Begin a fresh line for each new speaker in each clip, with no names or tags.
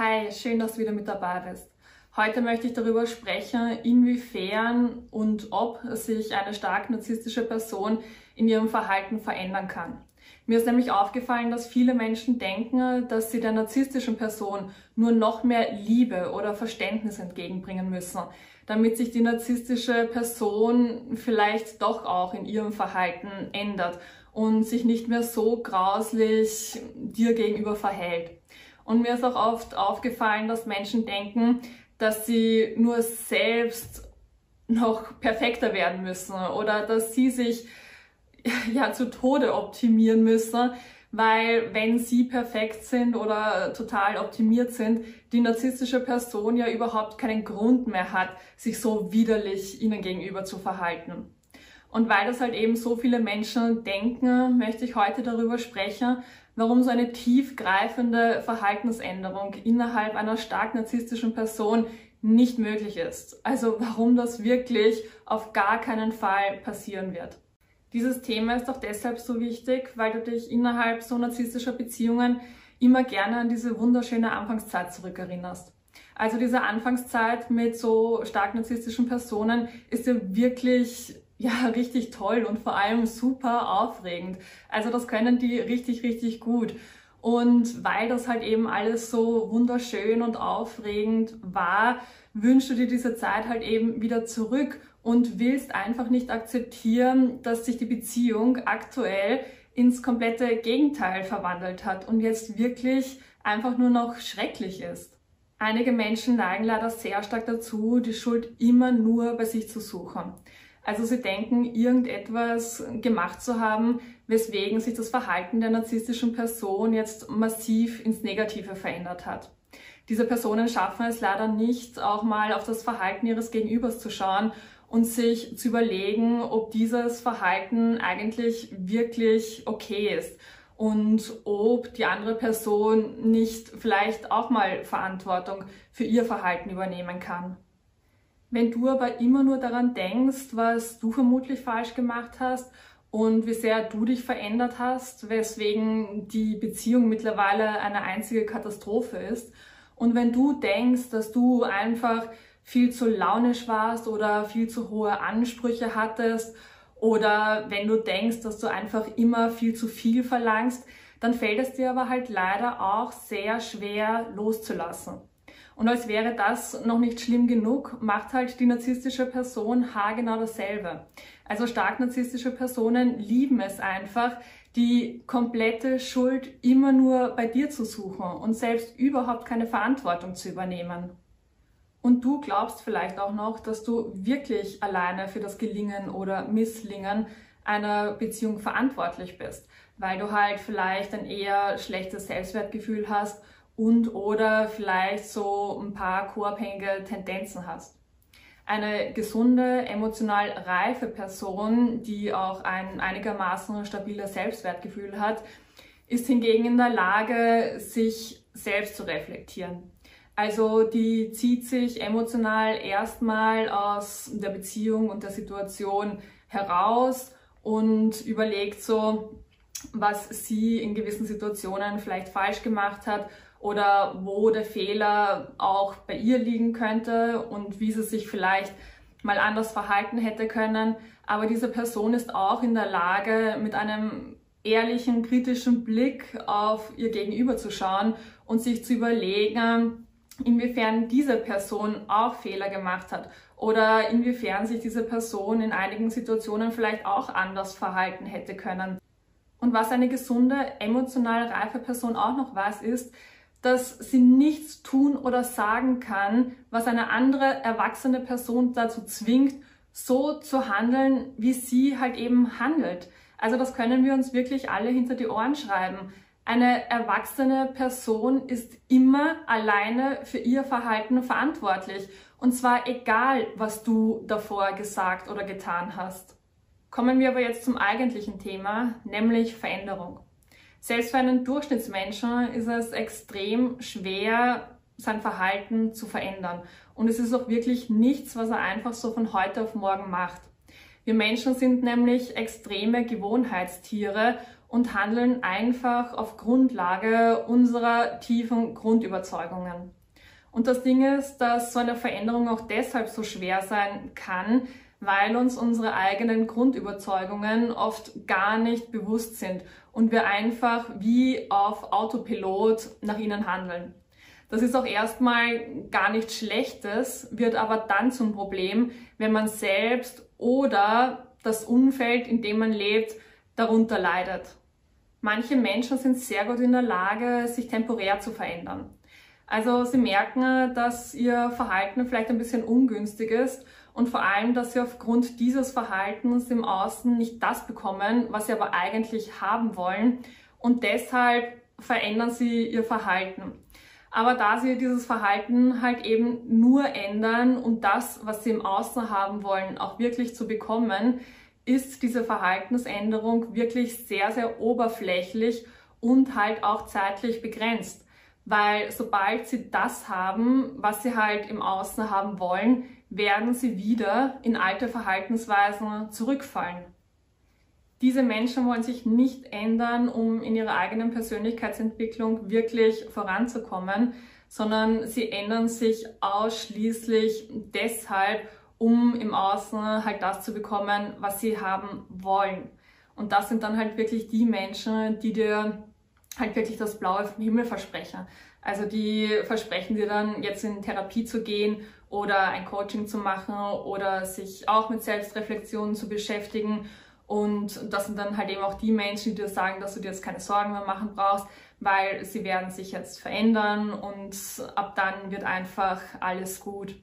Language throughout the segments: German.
Hi, schön, dass du wieder mit dabei bist. Heute möchte ich darüber sprechen, inwiefern und ob sich eine stark narzisstische Person in ihrem Verhalten verändern kann. Mir ist nämlich aufgefallen, dass viele Menschen denken, dass sie der narzisstischen Person nur noch mehr Liebe oder Verständnis entgegenbringen müssen, damit sich die narzisstische Person vielleicht doch auch in ihrem Verhalten ändert und sich nicht mehr so grauslich dir gegenüber verhält. Und mir ist auch oft aufgefallen, dass Menschen denken, dass sie nur selbst noch perfekter werden müssen oder dass sie sich ja zu Tode optimieren müssen, weil wenn sie perfekt sind oder total optimiert sind, die narzisstische Person ja überhaupt keinen Grund mehr hat, sich so widerlich ihnen gegenüber zu verhalten. Und weil das halt eben so viele Menschen denken, möchte ich heute darüber sprechen, warum so eine tiefgreifende Verhaltensänderung innerhalb einer stark narzisstischen Person nicht möglich ist. Also warum das wirklich auf gar keinen Fall passieren wird. Dieses Thema ist auch deshalb so wichtig, weil du dich innerhalb so narzisstischer Beziehungen immer gerne an diese wunderschöne Anfangszeit zurückerinnerst. Also diese Anfangszeit mit so stark narzisstischen Personen ist ja wirklich ja, richtig toll und vor allem super aufregend. Also das können die richtig, richtig gut. Und weil das halt eben alles so wunderschön und aufregend war, wünschst du dir diese Zeit halt eben wieder zurück und willst einfach nicht akzeptieren, dass sich die Beziehung aktuell ins komplette Gegenteil verwandelt hat und jetzt wirklich einfach nur noch schrecklich ist. Einige Menschen neigen leider sehr stark dazu, die Schuld immer nur bei sich zu suchen. Also sie denken, irgendetwas gemacht zu haben, weswegen sich das Verhalten der narzisstischen Person jetzt massiv ins Negative verändert hat. Diese Personen schaffen es leider nicht, auch mal auf das Verhalten ihres Gegenübers zu schauen und sich zu überlegen, ob dieses Verhalten eigentlich wirklich okay ist und ob die andere Person nicht vielleicht auch mal Verantwortung für ihr Verhalten übernehmen kann. Wenn du aber immer nur daran denkst, was du vermutlich falsch gemacht hast und wie sehr du dich verändert hast, weswegen die Beziehung mittlerweile eine einzige Katastrophe ist, und wenn du denkst, dass du einfach viel zu launisch warst oder viel zu hohe Ansprüche hattest oder wenn du denkst, dass du einfach immer viel zu viel verlangst, dann fällt es dir aber halt leider auch sehr schwer loszulassen. Und als wäre das noch nicht schlimm genug, macht halt die narzisstische Person haargenau dasselbe. Also stark narzisstische Personen lieben es einfach, die komplette Schuld immer nur bei dir zu suchen und selbst überhaupt keine Verantwortung zu übernehmen. Und du glaubst vielleicht auch noch, dass du wirklich alleine für das Gelingen oder Misslingen einer Beziehung verantwortlich bist, weil du halt vielleicht ein eher schlechtes Selbstwertgefühl hast und oder vielleicht so ein paar co-abhängige Tendenzen hast. Eine gesunde, emotional reife Person, die auch ein einigermaßen stabiles Selbstwertgefühl hat, ist hingegen in der Lage, sich selbst zu reflektieren. Also die zieht sich emotional erstmal aus der Beziehung und der Situation heraus und überlegt so, was sie in gewissen Situationen vielleicht falsch gemacht hat oder wo der Fehler auch bei ihr liegen könnte und wie sie sich vielleicht mal anders verhalten hätte können. Aber diese Person ist auch in der Lage, mit einem ehrlichen, kritischen Blick auf ihr Gegenüber zu schauen und sich zu überlegen, inwiefern diese Person auch Fehler gemacht hat oder inwiefern sich diese Person in einigen Situationen vielleicht auch anders verhalten hätte können. Und was eine gesunde, emotional reife Person auch noch weiß, ist, dass sie nichts tun oder sagen kann, was eine andere erwachsene Person dazu zwingt, so zu handeln, wie sie halt eben handelt. Also das können wir uns wirklich alle hinter die Ohren schreiben. Eine erwachsene Person ist immer alleine für ihr Verhalten verantwortlich. Und zwar egal, was du davor gesagt oder getan hast. Kommen wir aber jetzt zum eigentlichen Thema, nämlich Veränderung. Selbst für einen Durchschnittsmenschen ist es extrem schwer, sein Verhalten zu verändern. Und es ist auch wirklich nichts, was er einfach so von heute auf morgen macht. Wir Menschen sind nämlich extreme Gewohnheitstiere und handeln einfach auf Grundlage unserer tiefen Grundüberzeugungen. Und das Ding ist, dass so eine Veränderung auch deshalb so schwer sein kann, weil uns unsere eigenen Grundüberzeugungen oft gar nicht bewusst sind und wir einfach wie auf Autopilot nach ihnen handeln. Das ist auch erstmal gar nichts Schlechtes, wird aber dann zum Problem, wenn man selbst oder das Umfeld, in dem man lebt, darunter leidet. Manche Menschen sind sehr gut in der Lage, sich temporär zu verändern. Also sie merken, dass ihr Verhalten vielleicht ein bisschen ungünstig ist und vor allem, dass sie aufgrund dieses Verhaltens im Außen nicht das bekommen, was sie aber eigentlich haben wollen und deshalb verändern sie ihr Verhalten. Aber da sie dieses Verhalten halt eben nur ändern, um das, was sie im Außen haben wollen, auch wirklich zu bekommen, ist diese Verhaltensänderung wirklich sehr, sehr oberflächlich und halt auch zeitlich begrenzt. Weil sobald sie das haben, was sie halt im Außen haben wollen, werden sie wieder in alte Verhaltensweisen zurückfallen. Diese Menschen wollen sich nicht ändern, um in ihrer eigenen Persönlichkeitsentwicklung wirklich voranzukommen, sondern sie ändern sich ausschließlich deshalb, um im Außen halt das zu bekommen, was sie haben wollen. Und das sind dann halt wirklich die Menschen, die dir halt wirklich das blaue vom Himmel versprechen. Also die versprechen dir dann jetzt in Therapie zu gehen oder ein Coaching zu machen oder sich auch mit Selbstreflexion zu beschäftigen. Und das sind dann halt eben auch die Menschen, die dir sagen, dass du dir jetzt keine Sorgen mehr machen brauchst, weil sie werden sich jetzt verändern und ab dann wird einfach alles gut.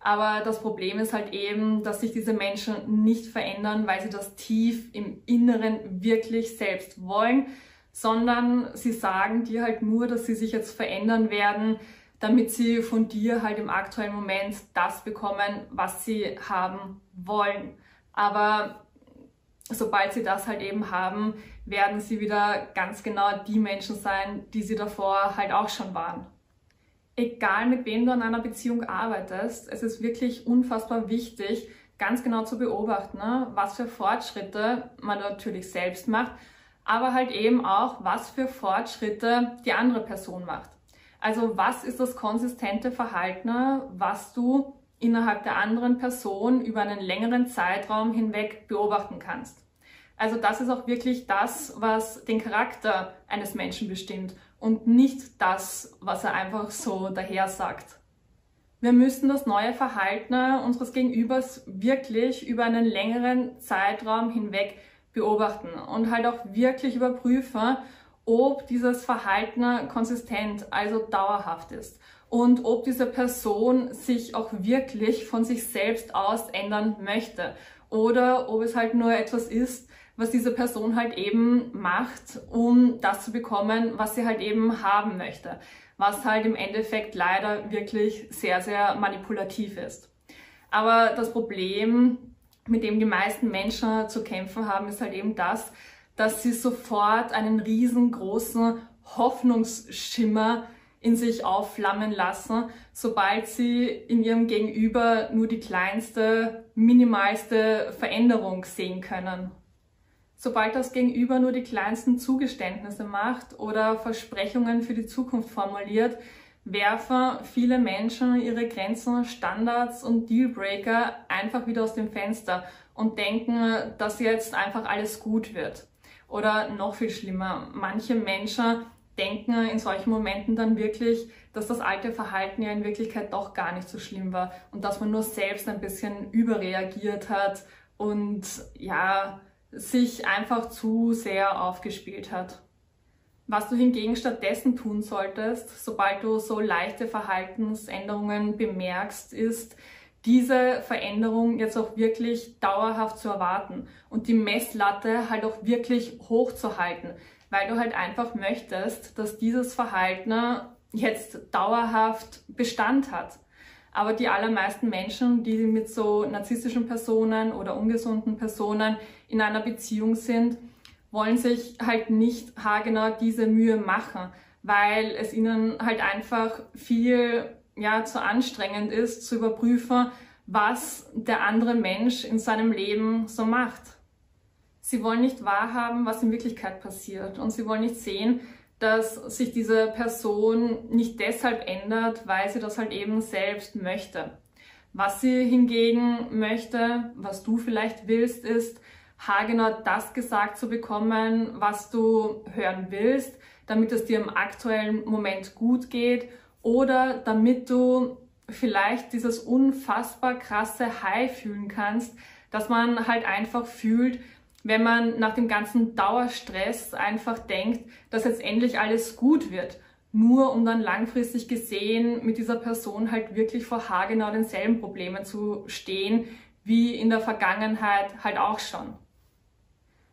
Aber das Problem ist halt eben, dass sich diese Menschen nicht verändern, weil sie das tief im Inneren wirklich selbst wollen, sondern sie sagen dir halt nur, dass sie sich jetzt verändern werden, damit sie von dir halt im aktuellen Moment das bekommen, was sie haben wollen. Aber sobald sie das halt eben haben, werden sie wieder ganz genau die Menschen sein, die sie davor halt auch schon waren egal mit wem du an einer Beziehung arbeitest, es ist wirklich unfassbar wichtig, ganz genau zu beobachten, ne, was für Fortschritte man natürlich selbst macht, aber halt eben auch, was für Fortschritte die andere Person macht. Also was ist das konsistente Verhalten, was du innerhalb der anderen Person über einen längeren Zeitraum hinweg beobachten kannst. Also das ist auch wirklich das, was den Charakter eines Menschen bestimmt und nicht das, was er einfach so daher sagt. Wir müssen das neue Verhalten unseres Gegenübers wirklich über einen längeren Zeitraum hinweg beobachten und halt auch wirklich überprüfen, ob dieses Verhalten konsistent, also dauerhaft ist und ob diese Person sich auch wirklich von sich selbst aus ändern möchte oder ob es halt nur etwas ist, was diese Person halt eben macht, um das zu bekommen, was sie halt eben haben möchte. Was halt im Endeffekt leider wirklich sehr, sehr manipulativ ist. Aber das Problem, mit dem die meisten Menschen zu kämpfen haben, ist halt eben das, dass sie sofort einen riesengroßen Hoffnungsschimmer in sich aufflammen lassen, sobald sie in ihrem Gegenüber nur die kleinste, minimalste Veränderung sehen können. Sobald das Gegenüber nur die kleinsten Zugeständnisse macht oder Versprechungen für die Zukunft formuliert, werfen viele Menschen ihre Grenzen, Standards und Dealbreaker einfach wieder aus dem Fenster und denken, dass jetzt einfach alles gut wird. Oder noch viel schlimmer, manche Menschen denken in solchen Momenten dann wirklich, dass das alte Verhalten ja in Wirklichkeit doch gar nicht so schlimm war und dass man nur selbst ein bisschen überreagiert hat und ja, sich einfach zu sehr aufgespielt hat. Was du hingegen stattdessen tun solltest, sobald du so leichte Verhaltensänderungen bemerkst, ist, diese Veränderung jetzt auch wirklich dauerhaft zu erwarten und die Messlatte halt auch wirklich hoch zu halten, weil du halt einfach möchtest, dass dieses Verhalten jetzt dauerhaft Bestand hat. Aber die allermeisten Menschen, die mit so narzisstischen Personen oder ungesunden Personen in einer Beziehung sind, wollen sich halt nicht haargenau diese Mühe machen, weil es ihnen halt einfach viel ja, zu anstrengend ist, zu überprüfen, was der andere Mensch in seinem Leben so macht. Sie wollen nicht wahrhaben, was in Wirklichkeit passiert und sie wollen nicht sehen, dass sich diese Person nicht deshalb ändert, weil sie das halt eben selbst möchte. Was sie hingegen möchte, was du vielleicht willst, ist, haargenau das gesagt zu bekommen, was du hören willst, damit es dir im aktuellen Moment gut geht oder damit du vielleicht dieses unfassbar krasse High fühlen kannst, dass man halt einfach fühlt, wenn man nach dem ganzen Dauerstress einfach denkt, dass jetzt endlich alles gut wird, nur um dann langfristig gesehen mit dieser Person halt wirklich vor haargenau denselben Problemen zu stehen, wie in der Vergangenheit halt auch schon.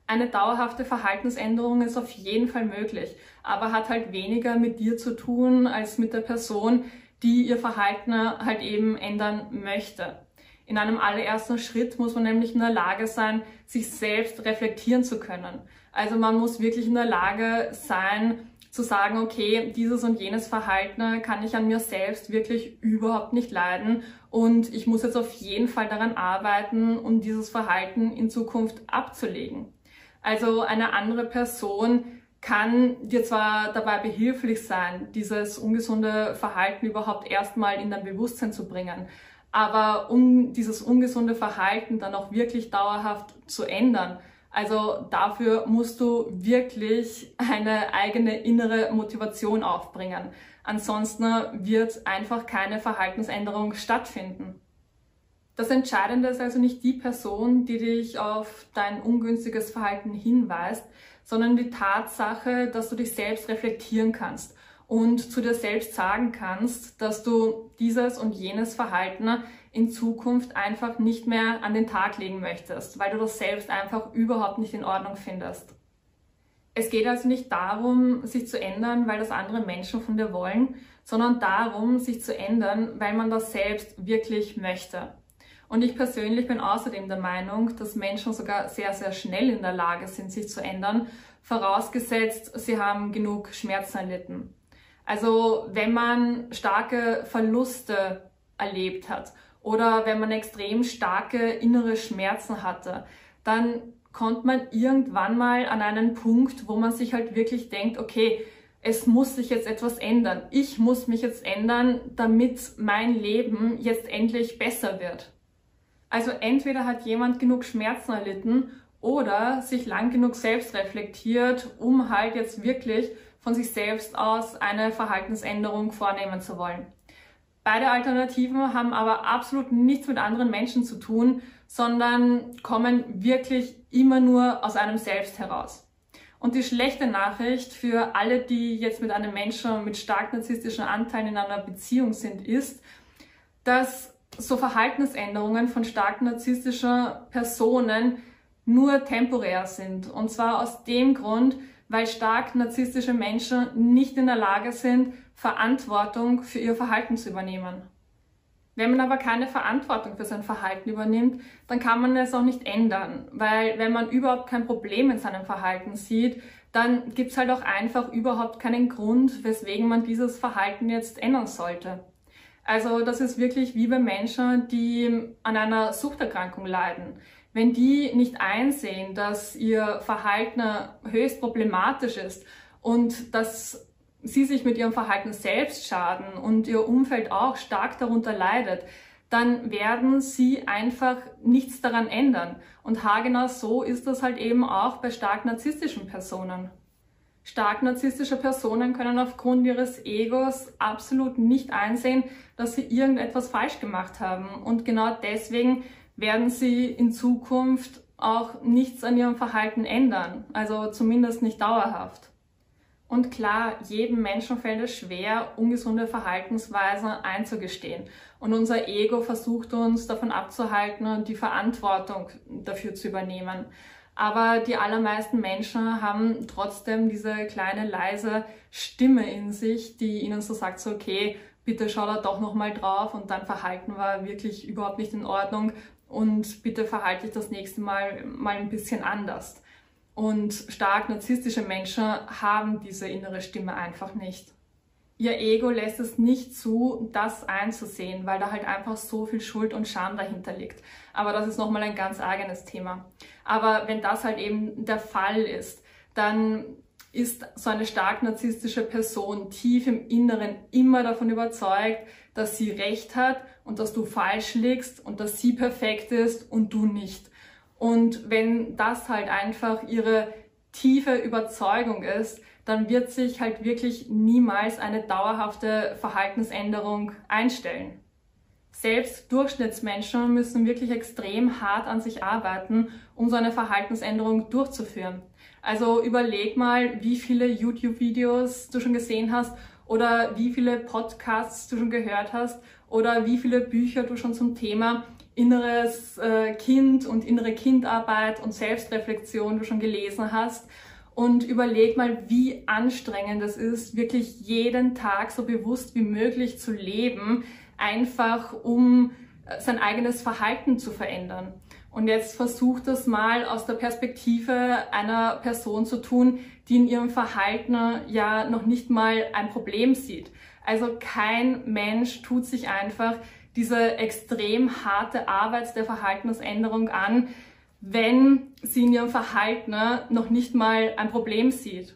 Eine dauerhafte Verhaltensänderung ist auf jeden Fall möglich, aber hat halt weniger mit dir zu tun als mit der Person, die ihr Verhalten halt eben ändern möchte. In einem allerersten Schritt muss man nämlich in der Lage sein, sich selbst reflektieren zu können. Also man muss wirklich in der Lage sein, zu sagen, okay, dieses und jenes Verhalten kann ich an mir selbst wirklich überhaupt nicht leiden und ich muss jetzt auf jeden Fall daran arbeiten, um dieses Verhalten in Zukunft abzulegen. Also eine andere Person kann dir zwar dabei behilflich sein, dieses ungesunde Verhalten überhaupt erstmal in dein Bewusstsein zu bringen, aber um dieses ungesunde Verhalten dann auch wirklich dauerhaft zu ändern, also dafür musst du wirklich eine eigene innere Motivation aufbringen. Ansonsten wird einfach keine Verhaltensänderung stattfinden. Das Entscheidende ist also nicht die Person, die dich auf dein ungünstiges Verhalten hinweist, sondern die Tatsache, dass du dich selbst reflektieren kannst und zu dir selbst sagen kannst, dass du dieses und jenes Verhalten in Zukunft einfach nicht mehr an den Tag legen möchtest, weil du das selbst einfach überhaupt nicht in Ordnung findest. Es geht also nicht darum, sich zu ändern, weil das andere Menschen von dir wollen, sondern darum, sich zu ändern, weil man das selbst wirklich möchte. Und ich persönlich bin außerdem der Meinung, dass Menschen sogar sehr, sehr schnell in der Lage sind, sich zu ändern, vorausgesetzt, sie haben genug Schmerzen erlitten. Also wenn man starke Verluste erlebt hat oder wenn man extrem starke innere Schmerzen hatte, dann kommt man irgendwann mal an einen Punkt, wo man sich halt wirklich denkt, okay, es muss sich jetzt etwas ändern. Ich muss mich jetzt ändern, damit mein Leben jetzt endlich besser wird. Also entweder hat jemand genug Schmerzen erlitten oder sich lang genug selbst reflektiert, um halt jetzt wirklich von sich selbst aus eine Verhaltensänderung vornehmen zu wollen. Beide Alternativen haben aber absolut nichts mit anderen Menschen zu tun, sondern kommen wirklich immer nur aus einem selbst heraus. Und die schlechte Nachricht für alle, die jetzt mit einem Menschen mit stark narzisstischen Anteilen in einer Beziehung sind, ist, dass so Verhaltensänderungen von stark narzisstischen Personen nur temporär sind. Und zwar aus dem Grund, weil stark narzisstische Menschen nicht in der Lage sind, Verantwortung für ihr Verhalten zu übernehmen. Wenn man aber keine Verantwortung für sein Verhalten übernimmt, dann kann man es auch nicht ändern, weil wenn man überhaupt kein Problem in seinem Verhalten sieht, dann gibt es halt auch einfach überhaupt keinen Grund, weswegen man dieses Verhalten jetzt ändern sollte. Also das ist wirklich wie bei Menschen, die an einer Suchterkrankung leiden wenn die nicht einsehen, dass ihr Verhalten höchst problematisch ist und dass sie sich mit ihrem Verhalten selbst schaden und ihr Umfeld auch stark darunter leidet, dann werden sie einfach nichts daran ändern. Und haargenau so ist das halt eben auch bei stark narzisstischen Personen. Stark narzisstische Personen können aufgrund ihres Egos absolut nicht einsehen, dass sie irgendetwas falsch gemacht haben. Und genau deswegen werden sie in Zukunft auch nichts an ihrem Verhalten ändern, also zumindest nicht dauerhaft. Und klar, jedem Menschen fällt es schwer, ungesunde Verhaltensweisen einzugestehen. Und unser Ego versucht uns davon abzuhalten, die Verantwortung dafür zu übernehmen. Aber die allermeisten Menschen haben trotzdem diese kleine leise Stimme in sich, die ihnen so sagt, so okay, bitte schau da doch nochmal drauf und dein Verhalten war wirklich überhaupt nicht in Ordnung und bitte verhalte dich das nächste Mal mal ein bisschen anders. Und stark narzisstische Menschen haben diese innere Stimme einfach nicht. Ihr Ego lässt es nicht zu, das einzusehen, weil da halt einfach so viel Schuld und Scham dahinter liegt. Aber das ist nochmal ein ganz eigenes Thema. Aber wenn das halt eben der Fall ist, dann ist so eine stark narzisstische Person tief im Inneren immer davon überzeugt, dass sie recht hat und dass du falsch liegst und dass sie perfekt ist und du nicht. Und wenn das halt einfach ihre tiefe Überzeugung ist, dann wird sich halt wirklich niemals eine dauerhafte Verhaltensänderung einstellen. Selbst Durchschnittsmenschen müssen wirklich extrem hart an sich arbeiten, um so eine Verhaltensänderung durchzuführen. Also überleg mal, wie viele YouTube-Videos du schon gesehen hast oder wie viele Podcasts du schon gehört hast oder wie viele Bücher du schon zum Thema inneres äh, Kind und innere Kindarbeit und Selbstreflexion du schon gelesen hast und überleg mal, wie anstrengend es ist, wirklich jeden Tag so bewusst wie möglich zu leben, einfach um äh, sein eigenes Verhalten zu verändern. Und jetzt versucht das mal aus der Perspektive einer Person zu tun, die in ihrem Verhalten ja noch nicht mal ein Problem sieht. Also kein Mensch tut sich einfach diese extrem harte Arbeit der Verhaltensänderung an, wenn sie in ihrem Verhalten ne, noch nicht mal ein Problem sieht.